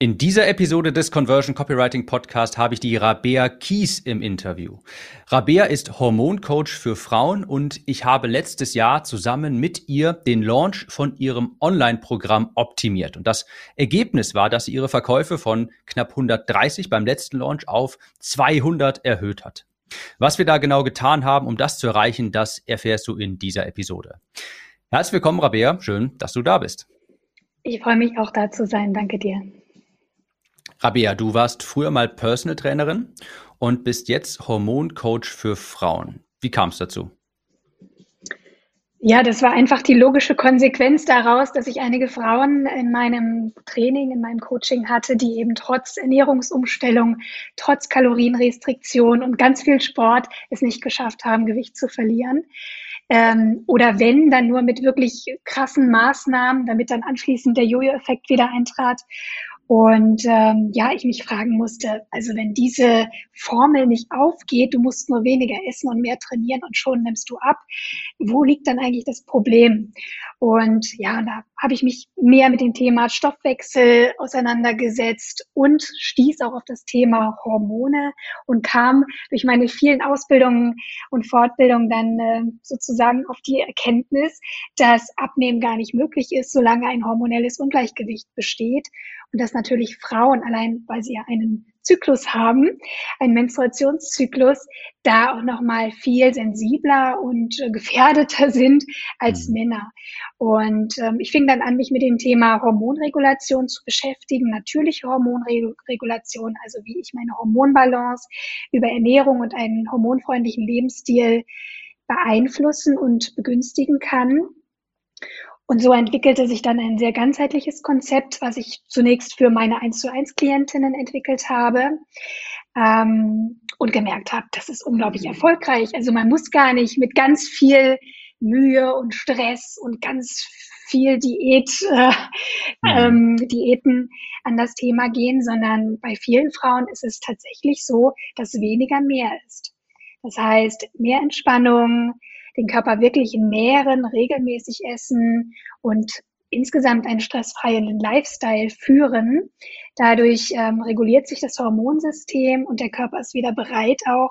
In dieser Episode des Conversion Copywriting Podcast habe ich die Rabea Kies im Interview. Rabea ist Hormoncoach für Frauen und ich habe letztes Jahr zusammen mit ihr den Launch von ihrem Online-Programm optimiert. Und das Ergebnis war, dass sie ihre Verkäufe von knapp 130 beim letzten Launch auf 200 erhöht hat. Was wir da genau getan haben, um das zu erreichen, das erfährst du in dieser Episode. Herzlich willkommen, Rabea. Schön, dass du da bist. Ich freue mich auch da zu sein. Danke dir. Rabea, du warst früher mal Personal Trainerin und bist jetzt Hormoncoach für Frauen. Wie kam es dazu? Ja, das war einfach die logische Konsequenz daraus, dass ich einige Frauen in meinem Training, in meinem Coaching hatte, die eben trotz Ernährungsumstellung, trotz Kalorienrestriktion und ganz viel Sport es nicht geschafft haben, Gewicht zu verlieren. Ähm, oder wenn, dann nur mit wirklich krassen Maßnahmen, damit dann anschließend der Jojo-Effekt wieder eintrat. Und ähm, ja, ich mich fragen musste, also wenn diese Formel nicht aufgeht, du musst nur weniger essen und mehr trainieren und schon nimmst du ab, wo liegt dann eigentlich das Problem? Und ja, da habe ich mich mehr mit dem Thema Stoffwechsel auseinandergesetzt und stieß auch auf das Thema Hormone und kam durch meine vielen Ausbildungen und Fortbildungen dann äh, sozusagen auf die Erkenntnis, dass Abnehmen gar nicht möglich ist, solange ein hormonelles Ungleichgewicht besteht und dass natürlich Frauen allein, weil sie ja einen Zyklus haben, einen Menstruationszyklus, da auch noch mal viel sensibler und äh, gefährdeter sind als mhm. Männer. Und ähm, ich fing dann an, mich mit dem Thema Hormonregulation zu beschäftigen, natürliche Hormonregulation, also wie ich meine Hormonbalance über Ernährung und einen hormonfreundlichen Lebensstil beeinflussen und begünstigen kann. Und so entwickelte sich dann ein sehr ganzheitliches Konzept, was ich zunächst für meine 1 zu 1 Klientinnen entwickelt habe ähm, und gemerkt habe, das ist unglaublich erfolgreich. Also man muss gar nicht mit ganz viel Mühe und Stress und ganz viel Diät, äh, mhm. ähm, Diäten an das Thema gehen, sondern bei vielen Frauen ist es tatsächlich so, dass weniger mehr ist. Das heißt, mehr Entspannung, den Körper wirklich nähren, regelmäßig essen und insgesamt einen stressfreien Lifestyle führen. Dadurch ähm, reguliert sich das Hormonsystem und der Körper ist wieder bereit, auch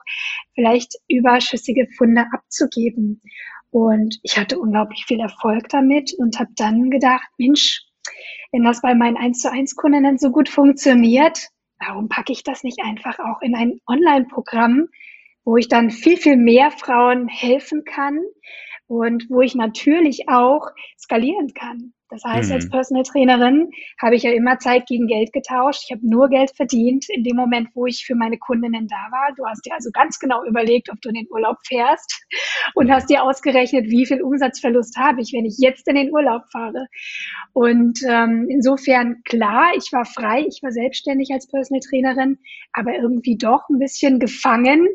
vielleicht überschüssige Funde abzugeben. Und ich hatte unglaublich viel Erfolg damit und habe dann gedacht, Mensch, wenn das bei meinen 1 zu 1 Kundinnen so gut funktioniert, warum packe ich das nicht einfach auch in ein Online-Programm, wo ich dann viel, viel mehr Frauen helfen kann und wo ich natürlich auch skalieren kann. Das heißt, mhm. als Personal Trainerin habe ich ja immer Zeit gegen Geld getauscht. Ich habe nur Geld verdient in dem Moment, wo ich für meine Kundinnen da war. Du hast dir also ganz genau überlegt, ob du in den Urlaub fährst und hast dir ausgerechnet, wie viel Umsatzverlust habe ich, wenn ich jetzt in den Urlaub fahre. Und ähm, insofern klar, ich war frei, ich war selbstständig als Personal Trainerin, aber irgendwie doch ein bisschen gefangen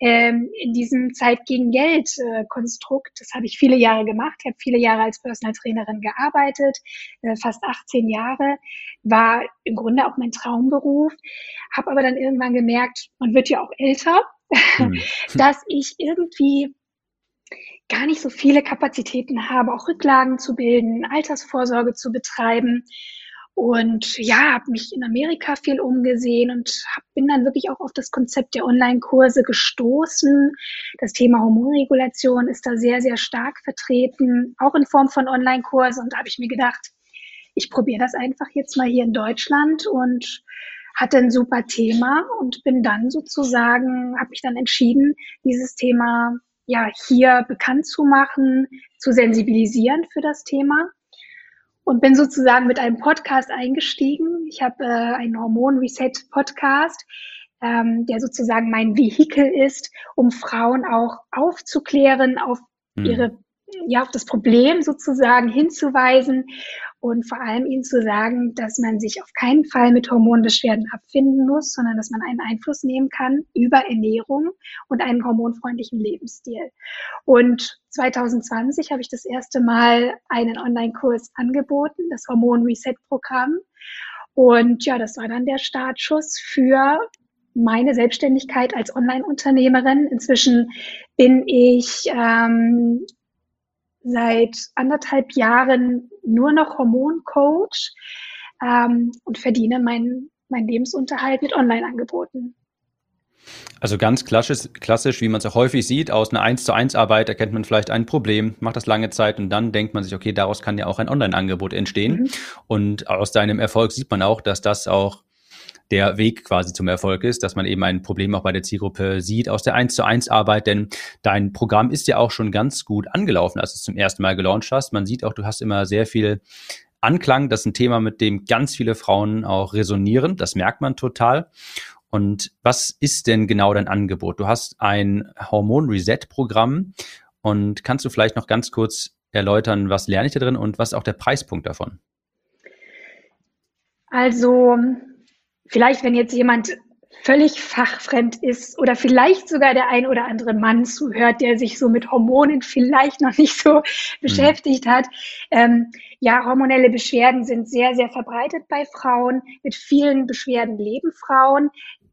ähm, in diesem Zeit gegen Geld äh, Konstrukt. Das habe ich viele Jahre gemacht. Ich habe viele Jahre als Personal Trainerin gearbeitet gearbeitet, äh, fast 18 Jahre, war im Grunde auch mein Traumberuf, habe aber dann irgendwann gemerkt, man wird ja auch älter, mhm. dass ich irgendwie gar nicht so viele Kapazitäten habe, auch Rücklagen zu bilden, Altersvorsorge zu betreiben. Und ja, habe mich in Amerika viel umgesehen und hab, bin dann wirklich auch auf das Konzept der Online-Kurse gestoßen. Das Thema Hormonregulation ist da sehr, sehr stark vertreten, auch in Form von Online-Kursen. Und da habe ich mir gedacht, ich probiere das einfach jetzt mal hier in Deutschland und hatte ein super Thema und bin dann sozusagen, habe mich dann entschieden, dieses Thema ja hier bekannt zu machen, zu sensibilisieren für das Thema und bin sozusagen mit einem Podcast eingestiegen. Ich habe äh, einen Hormon-Reset-Podcast, ähm, der sozusagen mein Vehikel ist, um Frauen auch aufzuklären auf mhm. ihre ja, auf das Problem sozusagen hinzuweisen und vor allem ihnen zu sagen, dass man sich auf keinen Fall mit Hormonbeschwerden abfinden muss, sondern dass man einen Einfluss nehmen kann über Ernährung und einen hormonfreundlichen Lebensstil. Und 2020 habe ich das erste Mal einen Online-Kurs angeboten, das Hormon Reset Programm. Und ja, das war dann der Startschuss für meine Selbstständigkeit als Online-Unternehmerin. Inzwischen bin ich ähm, seit anderthalb Jahren nur noch Hormoncoach. ähm, und verdiene meinen mein Lebensunterhalt mit Online-Angeboten. Also ganz klassisch, klassisch, wie man es auch häufig sieht, aus einer 1 zu 1 Arbeit erkennt man vielleicht ein Problem, macht das lange Zeit und dann denkt man sich, okay, daraus kann ja auch ein Online-Angebot entstehen. Mhm. Und aus deinem Erfolg sieht man auch, dass das auch der Weg quasi zum Erfolg ist, dass man eben ein Problem auch bei der Zielgruppe sieht aus der 1 zu 1 Arbeit, denn dein Programm ist ja auch schon ganz gut angelaufen, als du es zum ersten Mal gelauncht hast. Man sieht auch, du hast immer sehr viel Anklang. Das ist ein Thema, mit dem ganz viele Frauen auch resonieren. Das merkt man total. Und was ist denn genau dein Angebot? Du hast ein Hormon-Reset-Programm und kannst du vielleicht noch ganz kurz erläutern, was lerne ich da drin und was ist auch der Preispunkt davon? Also vielleicht, wenn jetzt jemand völlig fachfremd ist oder vielleicht sogar der ein oder andere Mann zuhört, der sich so mit Hormonen vielleicht noch nicht so mhm. beschäftigt hat. Ähm, ja, hormonelle Beschwerden sind sehr, sehr verbreitet bei Frauen. Mit vielen Beschwerden leben Frauen.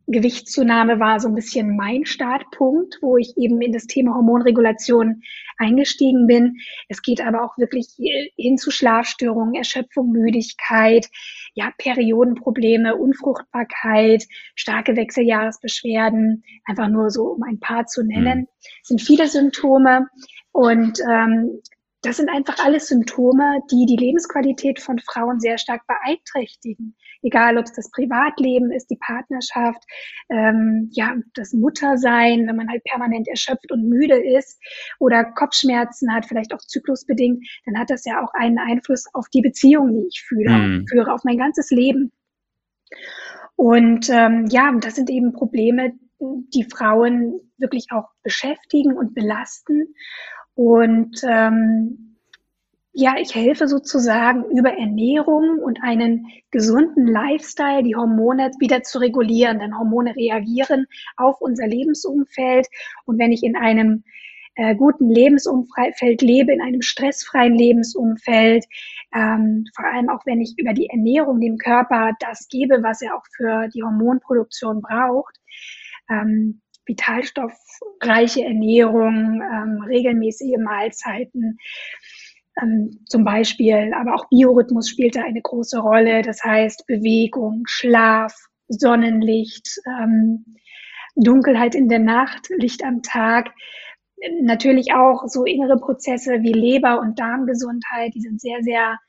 Gewichtszunahme war so ein bisschen mein Startpunkt, wo ich eben in das Thema Hormonregulation eingestiegen bin. Es geht aber auch wirklich hin zu Schlafstörungen, Erschöpfung, Müdigkeit, ja, Periodenprobleme, Unfruchtbarkeit, starke Wechseljahresbeschwerden, einfach nur so, um ein paar zu nennen, mhm. sind viele Symptome. Und ähm, das sind einfach alles Symptome, die die Lebensqualität von Frauen sehr stark beeinträchtigen. Egal, ob es das Privatleben ist, die Partnerschaft, ähm, ja, das Muttersein, wenn man halt permanent erschöpft und müde ist oder Kopfschmerzen hat, vielleicht auch zyklusbedingt, dann hat das ja auch einen Einfluss auf die Beziehung, die ich fühle, mhm. führe, auf mein ganzes Leben. Und ähm, ja, das sind eben Probleme, die Frauen wirklich auch beschäftigen und belasten. Und ähm, ja, ich helfe sozusagen über Ernährung und einen gesunden Lifestyle, die Hormone wieder zu regulieren. Denn Hormone reagieren auf unser Lebensumfeld. Und wenn ich in einem äh, guten Lebensumfeld lebe, in einem stressfreien Lebensumfeld, ähm, vor allem auch wenn ich über die Ernährung dem Körper das gebe, was er auch für die Hormonproduktion braucht, ähm, vitalstoffreiche Ernährung, ähm, regelmäßige Mahlzeiten, ähm, zum Beispiel, aber auch Biorhythmus spielt da eine große Rolle. Das heißt Bewegung, Schlaf, Sonnenlicht, ähm, Dunkelheit in der Nacht, Licht am Tag. Natürlich auch so innere Prozesse wie Leber- und Darmgesundheit, die sind sehr, sehr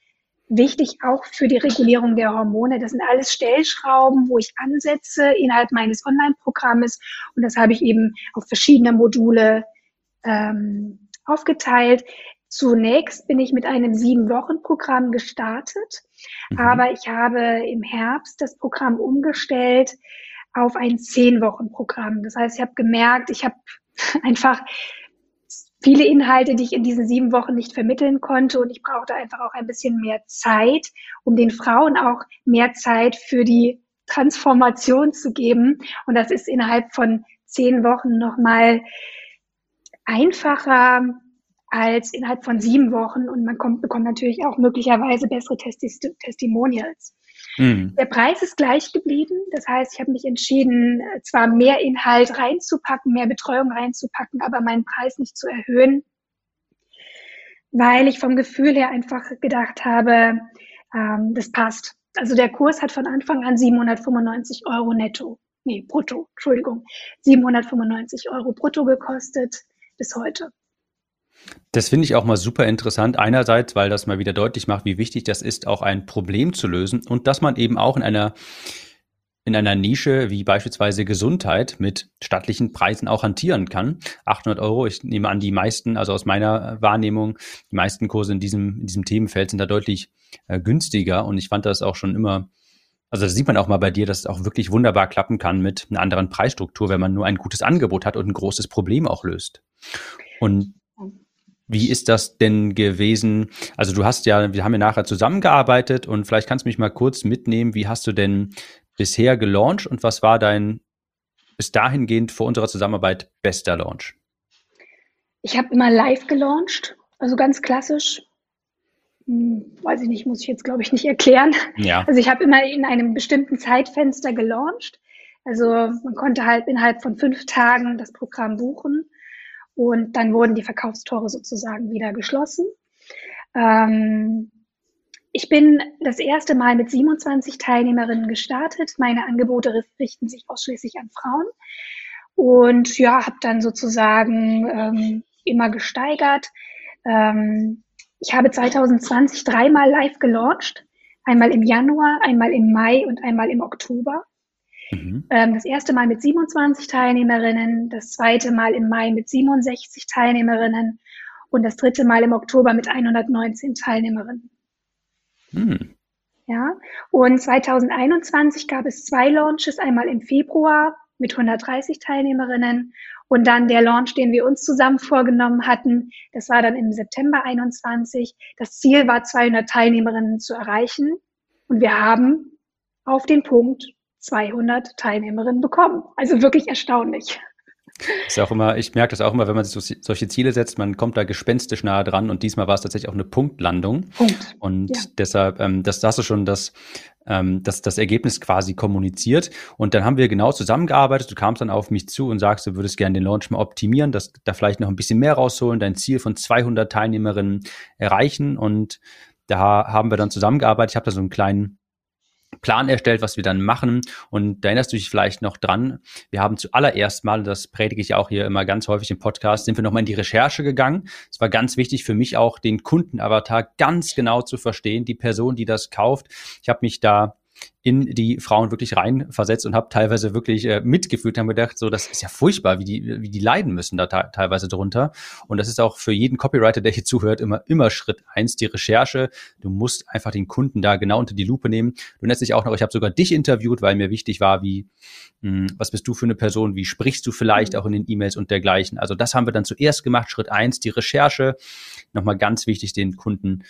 wichtig auch für die Regulierung der Hormone. Das sind alles Stellschrauben, wo ich ansetze innerhalb meines Online-Programmes und das habe ich eben auf verschiedene Module ähm, aufgeteilt. Zunächst bin ich mit einem Sieben-Wochen-Programm gestartet, mhm. aber ich habe im Herbst das Programm umgestellt auf ein Zehn-Wochen-Programm. Das heißt, ich habe gemerkt, ich habe einfach viele Inhalte, die ich in diesen sieben Wochen nicht vermitteln konnte. Und ich brauchte einfach auch ein bisschen mehr Zeit, um den Frauen auch mehr Zeit für die Transformation zu geben. Und das ist innerhalb von zehn Wochen nochmal einfacher als innerhalb von sieben Wochen. Und man kommt, bekommt natürlich auch möglicherweise bessere Testis Testimonials. Mhm. Der Preis ist gleich geblieben. Das heißt, ich habe mich entschieden, zwar mehr Inhalt reinzupacken, mehr Betreuung reinzupacken, aber meinen Preis nicht zu erhöhen, weil ich vom Gefühl her einfach gedacht habe, ähm, das passt. Also der Kurs hat von Anfang an 795 Euro netto, nee, brutto, Entschuldigung, 795 Euro brutto gekostet bis heute. Das finde ich auch mal super interessant. Einerseits, weil das mal wieder deutlich macht, wie wichtig das ist, auch ein Problem zu lösen und dass man eben auch in einer in einer Nische wie beispielsweise Gesundheit mit stattlichen Preisen auch hantieren kann. 800 Euro, ich nehme an, die meisten, also aus meiner Wahrnehmung, die meisten Kurse in diesem, in diesem Themenfeld sind da deutlich äh, günstiger und ich fand das auch schon immer, also das sieht man auch mal bei dir, dass es auch wirklich wunderbar klappen kann mit einer anderen Preisstruktur, wenn man nur ein gutes Angebot hat und ein großes Problem auch löst. Und wie ist das denn gewesen? Also du hast ja, wir haben ja nachher zusammengearbeitet und vielleicht kannst du mich mal kurz mitnehmen. Wie hast du denn bisher gelauncht und was war dein bis dahingehend vor unserer Zusammenarbeit bester Launch? Ich habe immer live gelauncht, also ganz klassisch. Hm, weiß ich nicht, muss ich jetzt glaube ich nicht erklären. Ja. Also ich habe immer in einem bestimmten Zeitfenster gelauncht. Also man konnte halt innerhalb von fünf Tagen das Programm buchen und dann wurden die Verkaufstore sozusagen wieder geschlossen. Ähm, ich bin das erste Mal mit 27 Teilnehmerinnen gestartet. Meine Angebote richten sich ausschließlich an Frauen. Und ja, habe dann sozusagen ähm, immer gesteigert. Ähm, ich habe 2020 dreimal live gelauncht. Einmal im Januar, einmal im Mai und einmal im Oktober. Mhm. Ähm, das erste Mal mit 27 Teilnehmerinnen, das zweite Mal im Mai mit 67 Teilnehmerinnen und das dritte Mal im Oktober mit 119 Teilnehmerinnen. Mhm. Ja, und 2021 gab es zwei Launches, einmal im Februar mit 130 Teilnehmerinnen und dann der Launch, den wir uns zusammen vorgenommen hatten, das war dann im September 21. Das Ziel war 200 Teilnehmerinnen zu erreichen und wir haben auf den Punkt 200 Teilnehmerinnen bekommen. Also wirklich erstaunlich. Ist auch immer, ich merke das auch immer, wenn man sich so, solche Ziele setzt, man kommt da gespenstisch nahe dran und diesmal war es tatsächlich auch eine Punktlandung. Punkt. Und ja. deshalb, ähm, das, da hast du schon das, ähm, das, das Ergebnis quasi kommuniziert. Und dann haben wir genau zusammengearbeitet. Du kamst dann auf mich zu und sagst, du würdest gerne den Launch mal optimieren, dass da vielleicht noch ein bisschen mehr rausholen, dein Ziel von 200 Teilnehmerinnen erreichen. Und da haben wir dann zusammengearbeitet. Ich habe da so einen kleinen Plan erstellt, was wir dann machen. Und da erinnerst du dich vielleicht noch dran. Wir haben zuallererst mal, das predige ich auch hier immer ganz häufig im Podcast, sind wir nochmal in die Recherche gegangen. Es war ganz wichtig für mich auch, den Kundenavatar ganz genau zu verstehen, die Person, die das kauft. Ich habe mich da in die Frauen wirklich reinversetzt und habe teilweise wirklich äh, mitgefühlt, haben gedacht, so das ist ja furchtbar, wie die wie die leiden müssen da teilweise drunter. Und das ist auch für jeden Copywriter, der hier zuhört, immer immer Schritt eins die Recherche. Du musst einfach den Kunden da genau unter die Lupe nehmen. Du nennst dich auch noch, ich habe sogar dich interviewt, weil mir wichtig war, wie mh, hm, was bist du für eine Person, wie sprichst du vielleicht auch in den E-Mails und dergleichen. Also das haben wir dann zuerst gemacht. Schritt eins die Recherche. Nochmal ganz wichtig, den Kunden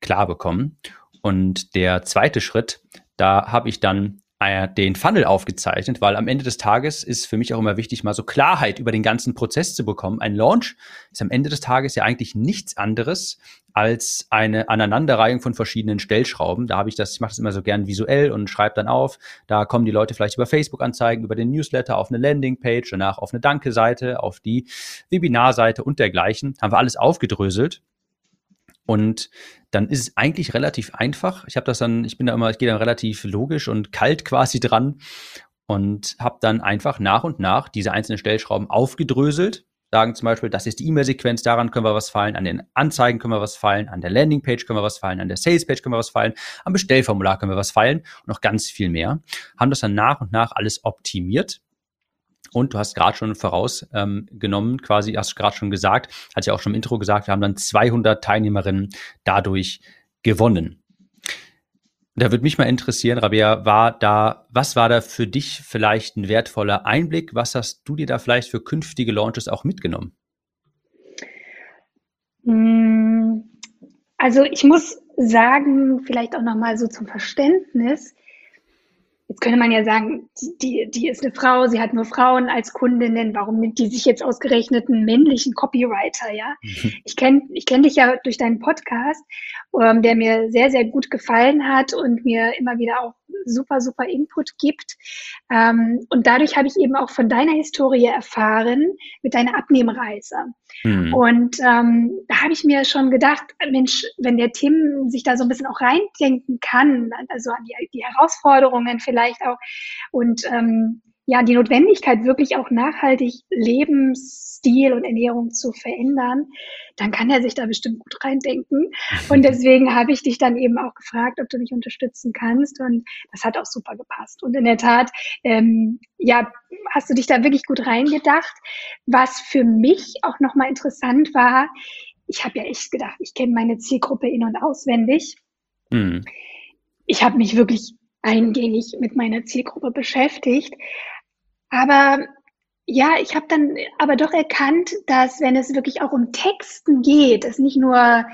klar bekommen. Und der zweite Schritt, da habe ich dann äh, den Funnel aufgezeichnet, weil am Ende des Tages ist für mich auch immer wichtig, mal so Klarheit über den ganzen Prozess zu bekommen. Ein Launch ist am Ende des Tages ja eigentlich nichts anderes als eine Aneinanderreihung von verschiedenen Stellschrauben. Da habe ich das, ich mache das immer so gern visuell und schreibe dann auf. Da kommen die Leute vielleicht über Facebook-Anzeigen, über den Newsletter, auf eine Landingpage, danach auf eine Danke-Seite, auf die Webinarseite und dergleichen. Haben wir alles aufgedröselt und dann ist es eigentlich relativ einfach. Ich habe das dann, ich bin da immer, ich gehe dann relativ logisch und kalt quasi dran und habe dann einfach nach und nach diese einzelnen Stellschrauben aufgedröselt. Sagen zum Beispiel, das ist die E-Mail-Sequenz, daran können wir was fallen, an den Anzeigen können wir was fallen, an der Landingpage können wir was fallen, an der Salespage können wir was fallen, am Bestellformular können wir was fallen und noch ganz viel mehr. Haben das dann nach und nach alles optimiert und du hast gerade schon vorausgenommen, ähm, quasi, hast gerade schon gesagt, hatte ich auch schon im Intro gesagt, wir haben dann 200 Teilnehmerinnen dadurch gewonnen. Da würde mich mal interessieren, Rabea, war da, was war da für dich vielleicht ein wertvoller Einblick? Was hast du dir da vielleicht für künftige Launches auch mitgenommen? Hm, also ich muss sagen, vielleicht auch nochmal so zum Verständnis, Jetzt könnte man ja sagen, die, die ist eine Frau, sie hat nur Frauen als Kundinnen, warum nimmt die sich jetzt ausgerechnet einen männlichen Copywriter, ja? Mhm. Ich kenne ich kenn dich ja durch deinen Podcast, ähm, der mir sehr, sehr gut gefallen hat und mir immer wieder auch super, super Input gibt. Ähm, und dadurch habe ich eben auch von deiner Historie erfahren mit deiner Abnehmreise. Mhm. Und ähm, da habe ich mir schon gedacht, Mensch, wenn der Tim sich da so ein bisschen auch reindenken kann, also an die, die Herausforderungen vielleicht auch und ähm, ja, die Notwendigkeit, wirklich auch nachhaltig Lebensstil und Ernährung zu verändern, dann kann er sich da bestimmt gut reindenken. Und deswegen habe ich dich dann eben auch gefragt, ob du mich unterstützen kannst. Und das hat auch super gepasst. Und in der Tat, ähm, ja, hast du dich da wirklich gut reingedacht. Was für mich auch nochmal interessant war, ich habe ja echt gedacht, ich kenne meine Zielgruppe in- und auswendig. Mhm. Ich habe mich wirklich eingängig mit meiner Zielgruppe beschäftigt. Aber ja, ich habe dann aber doch erkannt, dass wenn es wirklich auch um Texten geht, es nicht nur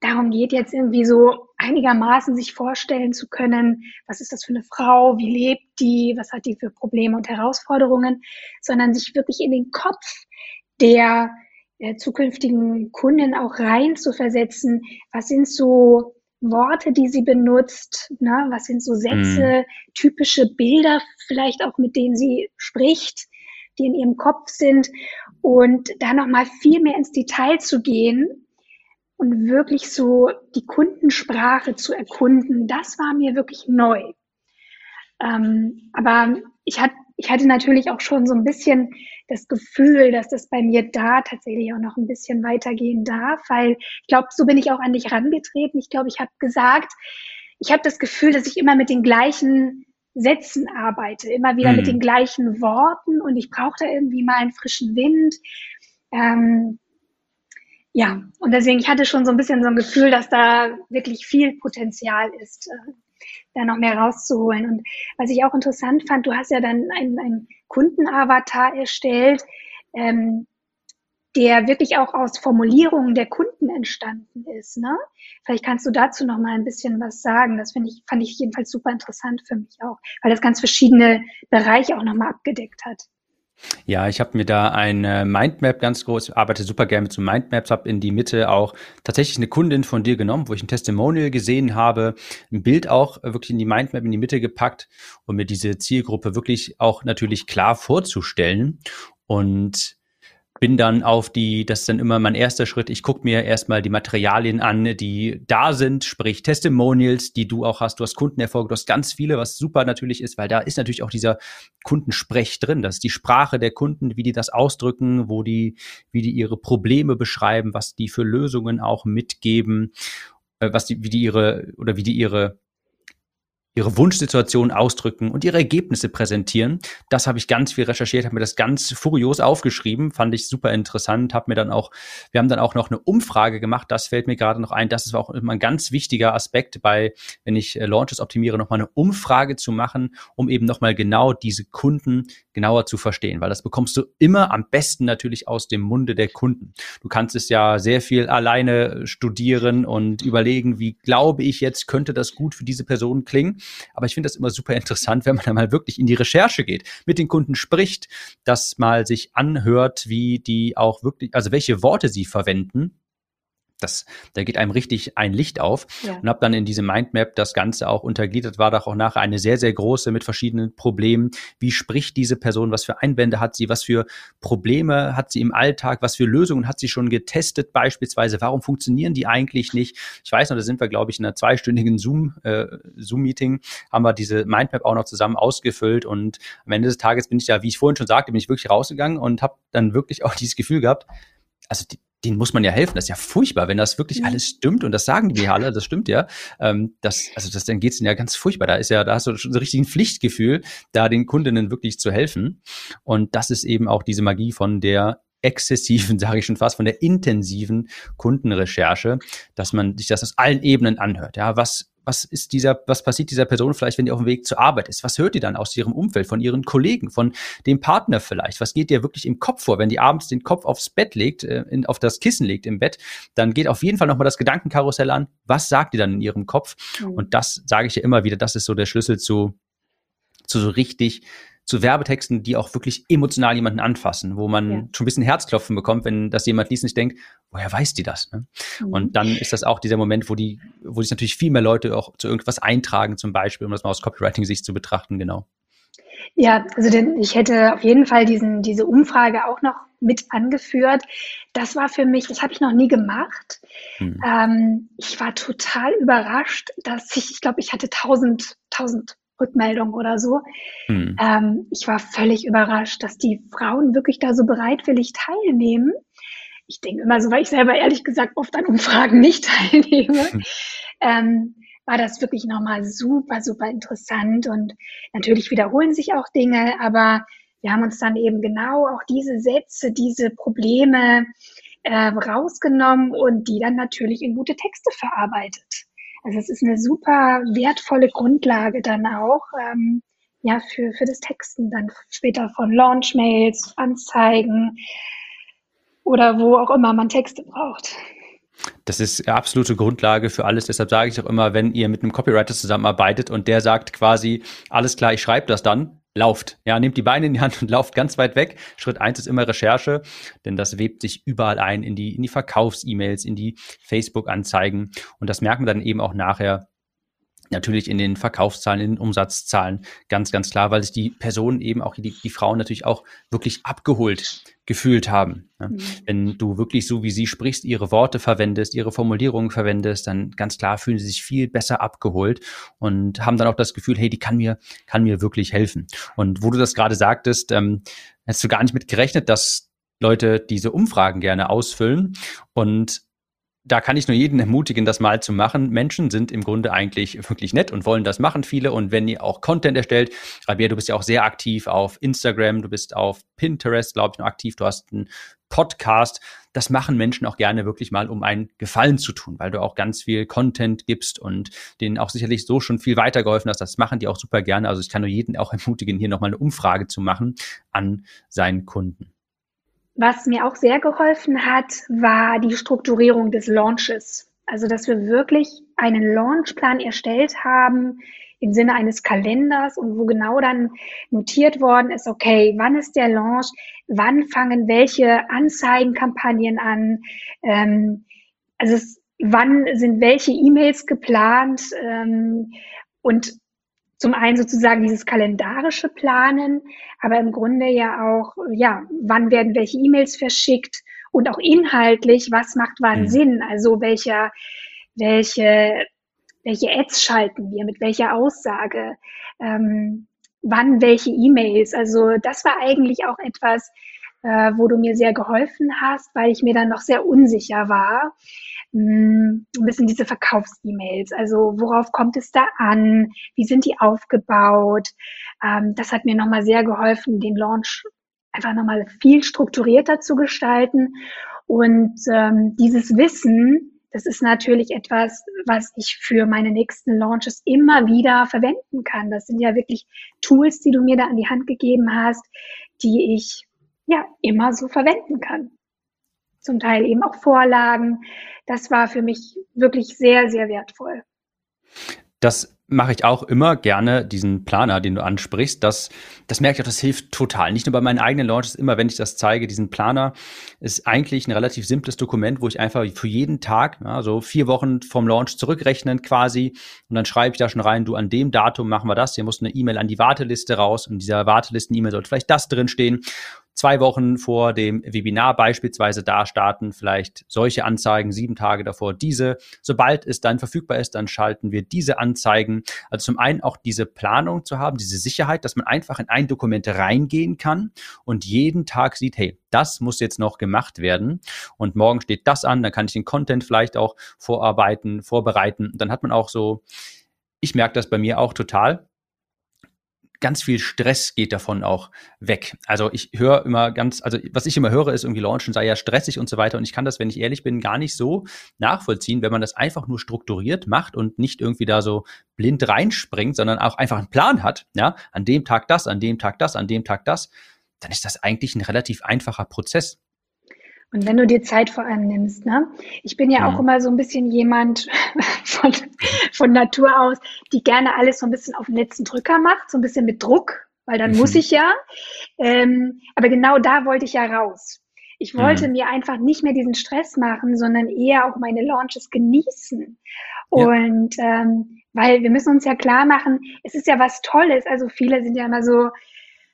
darum geht, jetzt irgendwie so einigermaßen sich vorstellen zu können, was ist das für eine Frau, wie lebt die, was hat die für Probleme und Herausforderungen, sondern sich wirklich in den Kopf der, der zukünftigen Kunden auch rein zu versetzen, was sind so Worte, die sie benutzt, ne? was sind so Sätze, mm. typische Bilder vielleicht auch, mit denen sie spricht, die in ihrem Kopf sind und da nochmal viel mehr ins Detail zu gehen, und wirklich so die Kundensprache zu erkunden, das war mir wirklich neu. Ähm, aber ich hatte, ich hatte natürlich auch schon so ein bisschen das Gefühl, dass das bei mir da tatsächlich auch noch ein bisschen weitergehen darf, weil ich glaube, so bin ich auch an dich herangetreten. Ich glaube, ich habe gesagt, ich habe das Gefühl, dass ich immer mit den gleichen Sätzen arbeite, immer wieder mhm. mit den gleichen Worten und ich brauche da irgendwie mal einen frischen Wind. Ähm, ja, und deswegen, ich hatte schon so ein bisschen so ein Gefühl, dass da wirklich viel Potenzial ist, äh, da noch mehr rauszuholen. Und was ich auch interessant fand, du hast ja dann einen, einen Kundenavatar erstellt, ähm, der wirklich auch aus Formulierungen der Kunden entstanden ist. Ne? Vielleicht kannst du dazu noch mal ein bisschen was sagen. Das ich, fand ich jedenfalls super interessant für mich auch, weil das ganz verschiedene Bereiche auch noch mal abgedeckt hat. Ja, ich habe mir da ein Mindmap ganz groß, arbeite super gerne mit so Mindmaps, habe in die Mitte auch tatsächlich eine Kundin von dir genommen, wo ich ein Testimonial gesehen habe, ein Bild auch wirklich in die Mindmap in die Mitte gepackt, um mir diese Zielgruppe wirklich auch natürlich klar vorzustellen. Und bin dann auf die, das ist dann immer mein erster Schritt, ich gucke mir erstmal die Materialien an, die da sind, sprich Testimonials, die du auch hast, du hast Kundenerfolge, du hast ganz viele, was super natürlich ist, weil da ist natürlich auch dieser Kundensprech drin, das ist die Sprache der Kunden, wie die das ausdrücken, wo die, wie die ihre Probleme beschreiben, was die für Lösungen auch mitgeben, äh, was die, wie die ihre, oder wie die ihre ihre Wunschsituation ausdrücken und ihre Ergebnisse präsentieren. Das habe ich ganz viel recherchiert, habe mir das ganz furios aufgeschrieben, fand ich super interessant, habe mir dann auch, wir haben dann auch noch eine Umfrage gemacht, das fällt mir gerade noch ein, das ist auch immer ein ganz wichtiger Aspekt bei, wenn ich äh, Launches optimiere, nochmal eine Umfrage zu machen, um eben nochmal genau diese Kunden genauer zu verstehen, weil das bekommst du immer am besten natürlich aus dem Munde der Kunden. Du kannst es ja sehr viel alleine studieren und überlegen, wie glaube ich jetzt, könnte das gut für diese Person klingen. Aber ich finde das immer super interessant, wenn man dann mal wirklich in die Recherche geht, mit den Kunden spricht, dass mal sich anhört, wie die auch wirklich, also welche Worte sie verwenden das, da geht einem richtig ein Licht auf ja. und habe dann in diese Mindmap das Ganze auch untergliedert, war doch auch nachher eine sehr, sehr große mit verschiedenen Problemen. Wie spricht diese Person? Was für Einwände hat sie? Was für Probleme hat sie im Alltag? Was für Lösungen hat sie schon getestet beispielsweise? Warum funktionieren die eigentlich nicht? Ich weiß noch, da sind wir, glaube ich, in einer zweistündigen Zoom, äh, Zoom-Meeting, haben wir diese Mindmap auch noch zusammen ausgefüllt und am Ende des Tages bin ich ja, wie ich vorhin schon sagte, bin ich wirklich rausgegangen und habe dann wirklich auch dieses Gefühl gehabt, also die, denen muss man ja helfen. Das ist ja furchtbar, wenn das wirklich mhm. alles stimmt und das sagen die alle, das stimmt ja. Ähm, das, also das, dann geht's ihnen ja ganz furchtbar. Da ist ja, da hast du schon so richtig ein Pflichtgefühl, da den Kundinnen wirklich zu helfen. Und das ist eben auch diese Magie von der exzessiven, sage ich schon fast, von der intensiven Kundenrecherche, dass man sich das aus allen Ebenen anhört. Ja, was was ist dieser, was passiert dieser Person vielleicht, wenn die auf dem Weg zur Arbeit ist? Was hört die dann aus ihrem Umfeld, von ihren Kollegen, von dem Partner vielleicht? Was geht dir wirklich im Kopf vor, wenn die abends den Kopf aufs Bett legt, äh, in, auf das Kissen legt im Bett? Dann geht auf jeden Fall nochmal das Gedankenkarussell an. Was sagt die dann in ihrem Kopf? Mhm. Und das sage ich ja immer wieder, das ist so der Schlüssel zu, zu so richtig zu Werbetexten, die auch wirklich emotional jemanden anfassen, wo man ja. schon ein bisschen Herzklopfen bekommt, wenn das jemand liest und sich denkt, woher weiß die das? Ne? Mhm. Und dann ist das auch dieser Moment, wo die, wo sich natürlich viel mehr Leute auch zu irgendwas eintragen, zum Beispiel, um das mal aus Copywriting-Sicht zu betrachten, genau. Ja, also denn ich hätte auf jeden Fall diesen, diese Umfrage auch noch mit angeführt. Das war für mich, das habe ich noch nie gemacht. Hm. Ähm, ich war total überrascht, dass ich, ich glaube, ich hatte tausend, tausend Rückmeldung oder so. Mhm. Ähm, ich war völlig überrascht, dass die Frauen wirklich da so bereitwillig teilnehmen. Ich denke immer so, weil ich selber ehrlich gesagt oft an Umfragen nicht teilnehme, mhm. ähm, war das wirklich nochmal super, super interessant. Und natürlich wiederholen sich auch Dinge, aber wir haben uns dann eben genau auch diese Sätze, diese Probleme äh, rausgenommen und die dann natürlich in gute Texte verarbeitet. Also es ist eine super wertvolle Grundlage dann auch ähm, ja für, für das Texten dann später von Launch-Mails, Anzeigen oder wo auch immer man Texte braucht. Das ist absolute Grundlage für alles. Deshalb sage ich auch immer, wenn ihr mit einem Copywriter zusammenarbeitet und der sagt quasi, alles klar, ich schreibe das dann, lauft. Ja, nehmt die Beine in die Hand und lauft ganz weit weg. Schritt eins ist immer Recherche, denn das webt sich überall ein in die, in die Verkaufs-E-Mails, in die Facebook-Anzeigen. Und das merken wir dann eben auch nachher natürlich in den Verkaufszahlen, in den Umsatzzahlen ganz, ganz klar, weil sich die Personen eben auch, die, die Frauen natürlich auch wirklich abgeholt gefühlt haben. Mhm. Wenn du wirklich so wie sie sprichst, ihre Worte verwendest, ihre Formulierungen verwendest, dann ganz klar fühlen sie sich viel besser abgeholt und haben dann auch das Gefühl, hey, die kann mir, kann mir wirklich helfen. Und wo du das gerade sagtest, ähm, hättest du gar nicht mit gerechnet, dass Leute diese Umfragen gerne ausfüllen und da kann ich nur jeden ermutigen, das mal zu machen. Menschen sind im Grunde eigentlich wirklich nett und wollen das machen, viele. Und wenn ihr auch Content erstellt, Rabia, du bist ja auch sehr aktiv auf Instagram, du bist auf Pinterest, glaube ich, noch aktiv, du hast einen Podcast. Das machen Menschen auch gerne wirklich mal, um einen Gefallen zu tun, weil du auch ganz viel Content gibst und denen auch sicherlich so schon viel weitergeholfen hast. Das machen die auch super gerne. Also ich kann nur jeden auch ermutigen, hier nochmal eine Umfrage zu machen an seinen Kunden. Was mir auch sehr geholfen hat, war die Strukturierung des Launches. Also, dass wir wirklich einen Launchplan erstellt haben im Sinne eines Kalenders und wo genau dann notiert worden ist, okay, wann ist der Launch, wann fangen welche Anzeigenkampagnen an, ähm, also es, wann sind welche E-Mails geplant? Ähm, und zum einen sozusagen dieses kalendarische Planen, aber im Grunde ja auch, ja, wann werden welche E-Mails verschickt und auch inhaltlich, was macht wann mhm. Sinn? Also welcher, welche, welche Ads schalten wir, mit welcher Aussage, ähm, wann welche E-Mails. Also das war eigentlich auch etwas, äh, wo du mir sehr geholfen hast, weil ich mir dann noch sehr unsicher war ein bisschen diese Verkaufs-E-Mails. Also worauf kommt es da an? Wie sind die aufgebaut? Ähm, das hat mir nochmal sehr geholfen, den Launch einfach nochmal viel strukturierter zu gestalten. Und ähm, dieses Wissen, das ist natürlich etwas, was ich für meine nächsten Launches immer wieder verwenden kann. Das sind ja wirklich Tools, die du mir da an die Hand gegeben hast, die ich ja immer so verwenden kann zum Teil eben auch Vorlagen. Das war für mich wirklich sehr, sehr wertvoll. Das mache ich auch immer gerne, diesen Planer, den du ansprichst. Das, das merke ich auch, das hilft total. Nicht nur bei meinen eigenen Launches, immer wenn ich das zeige, diesen Planer ist eigentlich ein relativ simples Dokument, wo ich einfach für jeden Tag, ja, so vier Wochen vom Launch zurückrechnen quasi, und dann schreibe ich da schon rein, du an dem Datum machen wir das, hier muss eine E-Mail an die Warteliste raus und dieser Wartelisten-E-Mail sollte vielleicht das drin stehen zwei Wochen vor dem Webinar beispielsweise da starten, vielleicht solche Anzeigen, sieben Tage davor diese. Sobald es dann verfügbar ist, dann schalten wir diese Anzeigen. Also zum einen auch diese Planung zu haben, diese Sicherheit, dass man einfach in ein Dokument reingehen kann und jeden Tag sieht, hey, das muss jetzt noch gemacht werden und morgen steht das an, dann kann ich den Content vielleicht auch vorarbeiten, vorbereiten. Dann hat man auch so, ich merke das bei mir auch total, ganz viel Stress geht davon auch weg. Also ich höre immer ganz, also was ich immer höre, ist irgendwie Launchen sei ja stressig und so weiter. Und ich kann das, wenn ich ehrlich bin, gar nicht so nachvollziehen, wenn man das einfach nur strukturiert macht und nicht irgendwie da so blind reinspringt, sondern auch einfach einen Plan hat. Ja, an dem Tag das, an dem Tag das, an dem Tag das. Dann ist das eigentlich ein relativ einfacher Prozess. Und wenn du dir Zeit vor allem nimmst, ne? Ich bin ja, ja. auch immer so ein bisschen jemand von, von Natur aus, die gerne alles so ein bisschen auf den letzten Drücker macht, so ein bisschen mit Druck, weil dann mhm. muss ich ja. Ähm, aber genau da wollte ich ja raus. Ich wollte mhm. mir einfach nicht mehr diesen Stress machen, sondern eher auch meine Launches genießen. Ja. Und ähm, weil wir müssen uns ja klar machen, es ist ja was Tolles. Also viele sind ja immer so,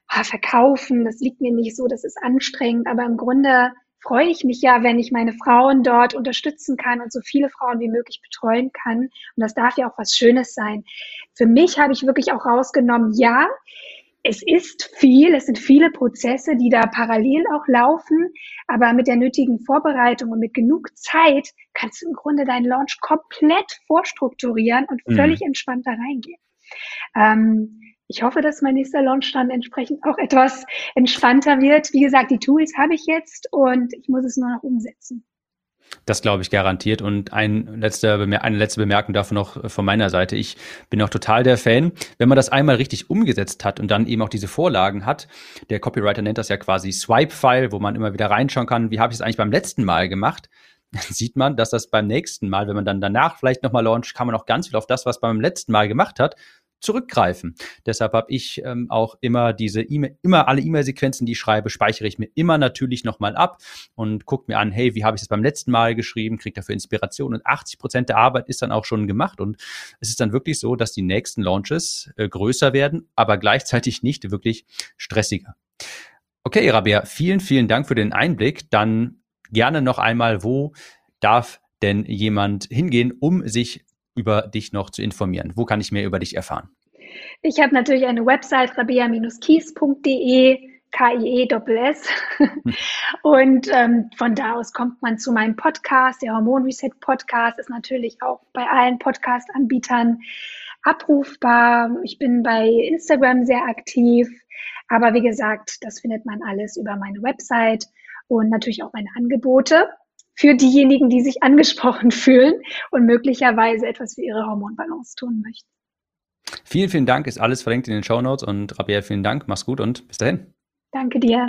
ah, verkaufen, das liegt mir nicht so, das ist anstrengend. Aber im Grunde freue ich mich ja, wenn ich meine Frauen dort unterstützen kann und so viele Frauen wie möglich betreuen kann. Und das darf ja auch was Schönes sein. Für mich habe ich wirklich auch rausgenommen, ja, es ist viel, es sind viele Prozesse, die da parallel auch laufen, aber mit der nötigen Vorbereitung und mit genug Zeit kannst du im Grunde deinen Launch komplett vorstrukturieren und mhm. völlig mhm. entspannt da reingehen. Ähm, ich hoffe, dass mein nächster Launch dann entsprechend auch etwas entspannter wird. Wie gesagt, die Tools habe ich jetzt und ich muss es nur noch umsetzen. Das glaube ich garantiert. Und ein letzter, eine letzte Bemerkung davon noch von meiner Seite. Ich bin auch total der Fan, wenn man das einmal richtig umgesetzt hat und dann eben auch diese Vorlagen hat. Der Copywriter nennt das ja quasi Swipe-File, wo man immer wieder reinschauen kann, wie habe ich es eigentlich beim letzten Mal gemacht. Dann sieht man, dass das beim nächsten Mal, wenn man dann danach vielleicht nochmal launcht, kann man auch ganz viel auf das, was man beim letzten Mal gemacht hat, zurückgreifen. Deshalb habe ich ähm, auch immer diese E-Mail, immer alle E-Mail-Sequenzen, die ich schreibe, speichere ich mir immer natürlich nochmal ab und gucke mir an, hey, wie habe ich es beim letzten Mal geschrieben, kriege dafür Inspiration und 80 Prozent der Arbeit ist dann auch schon gemacht und es ist dann wirklich so, dass die nächsten Launches äh, größer werden, aber gleichzeitig nicht wirklich stressiger. Okay, Rabea, vielen, vielen Dank für den Einblick. Dann gerne noch einmal, wo darf denn jemand hingehen, um sich über dich noch zu informieren? Wo kann ich mehr über dich erfahren? Ich habe natürlich eine Website rabea-kies.de, K-I-E-S-S. Und ähm, von da aus kommt man zu meinem Podcast. Der Hormon Reset Podcast ist natürlich auch bei allen Podcast-Anbietern abrufbar. Ich bin bei Instagram sehr aktiv. Aber wie gesagt, das findet man alles über meine Website und natürlich auch meine Angebote für diejenigen, die sich angesprochen fühlen und möglicherweise etwas für ihre Hormonbalance tun möchten. Vielen, vielen Dank. Ist alles verlinkt in den Show Notes und Rabea, vielen Dank. Mach's gut und bis dahin. Danke dir.